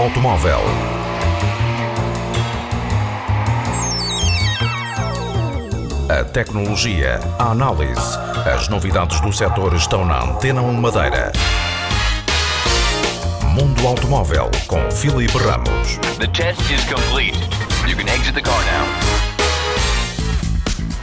automóvel. A tecnologia, a análise, as novidades do setor estão na Antena 1 Madeira. Mundo Automóvel com Filipe Ramos. The test is complete. You can exit the car now.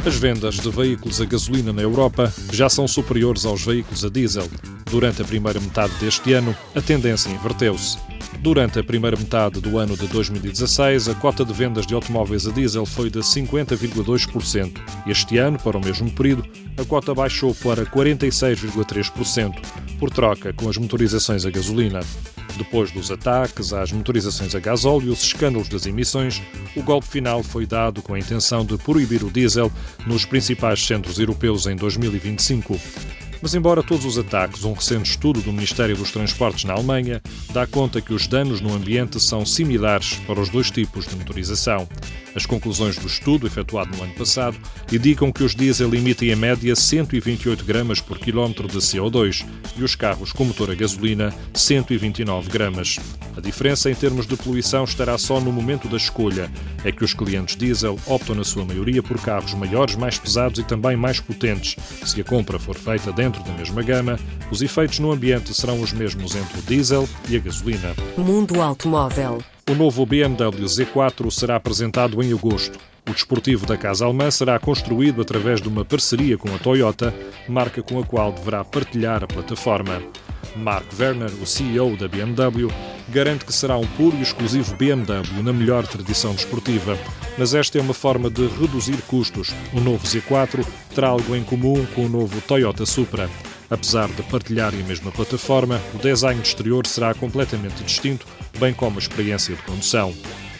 As vendas de veículos a gasolina na Europa já são superiores aos veículos a diesel. Durante a primeira metade deste ano, a tendência inverteu-se. Durante a primeira metade do ano de 2016, a cota de vendas de automóveis a diesel foi de 50,2%. Este ano, para o mesmo período, a cota baixou para 46,3%, por troca com as motorizações a gasolina. Depois dos ataques às motorizações a gasóleo e os escândalos das emissões, o golpe final foi dado com a intenção de proibir o diesel nos principais centros europeus em 2025. Mas, embora todos os ataques, um recente estudo do Ministério dos Transportes na Alemanha dá conta que os danos no ambiente são similares para os dois tipos de motorização. As conclusões do estudo, efetuado no ano passado, indicam que os diesel emitem em média 128 gramas por quilómetro de CO2 e os carros com motor a gasolina 129 gramas. A diferença em termos de poluição estará só no momento da escolha. É que os clientes diesel optam na sua maioria por carros maiores, mais pesados e também mais potentes. Se a compra for feita dentro da mesma gama, os efeitos no ambiente serão os mesmos entre o diesel e a gasolina. Mundo Automóvel. O novo BMW Z4 será apresentado em agosto. O desportivo da casa alemã será construído através de uma parceria com a Toyota, marca com a qual deverá partilhar a plataforma. Mark Werner, o CEO da BMW, garante que será um puro e exclusivo BMW na melhor tradição desportiva. Mas esta é uma forma de reduzir custos. O novo Z4 terá algo em comum com o novo Toyota Supra. Apesar de partilharem a mesma plataforma, o design exterior será completamente distinto, bem como a experiência de condução.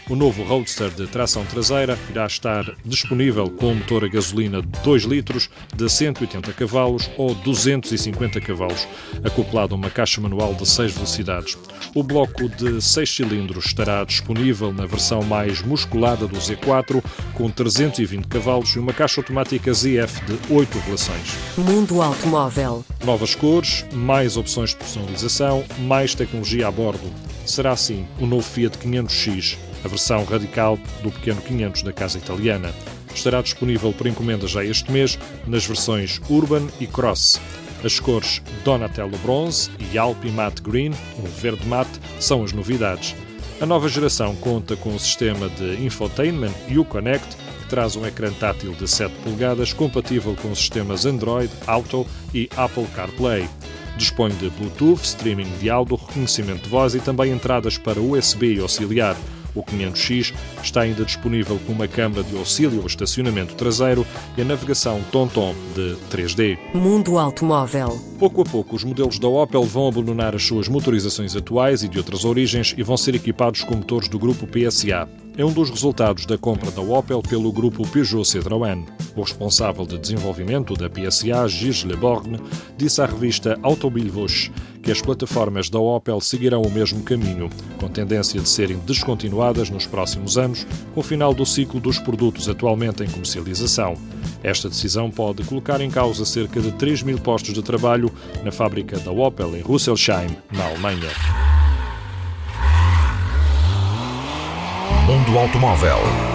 O novo Roadster de tração traseira irá estar disponível com um motor a gasolina de 2 litros de 180 cavalos ou 250 cavalos, acoplado a uma caixa manual de 6 velocidades. O bloco de 6 cilindros estará disponível na versão mais musculada do Z4, com 320 cavalos e uma caixa automática ZF de 8 relações. Mundo Automóvel. Novas cores, mais opções de personalização, mais tecnologia a bordo. Será assim o novo Fiat 500X a versão radical do pequeno 500 da casa italiana. Estará disponível por encomenda já este mês nas versões Urban e Cross. As cores Donatello Bronze e Alpi Matte Green, um verde mate, são as novidades. A nova geração conta com o sistema de infotainment Uconnect, que traz um ecrã tátil de 7 polegadas compatível com sistemas Android, Auto e Apple CarPlay. Dispõe de Bluetooth, streaming de áudio, reconhecimento de voz e também entradas para USB auxiliar. O 500X está ainda disponível com uma câmara de auxílio ao estacionamento traseiro e a navegação TomTom de 3D. Mundo Automóvel. Pouco a pouco, os modelos da Opel vão abandonar as suas motorizações atuais e de outras origens e vão ser equipados com motores do grupo PSA é um dos resultados da compra da Opel pelo grupo Peugeot Citroën. O responsável de desenvolvimento da PSA, Gilles Leborgne, disse à revista Automobilvos que as plataformas da Opel seguirão o mesmo caminho, com tendência de serem descontinuadas nos próximos anos, com o final do ciclo dos produtos atualmente em comercialização. Esta decisão pode colocar em causa cerca de 3 mil postos de trabalho na fábrica da Opel em Rüsselsheim, na Alemanha. Mundo Automóvel.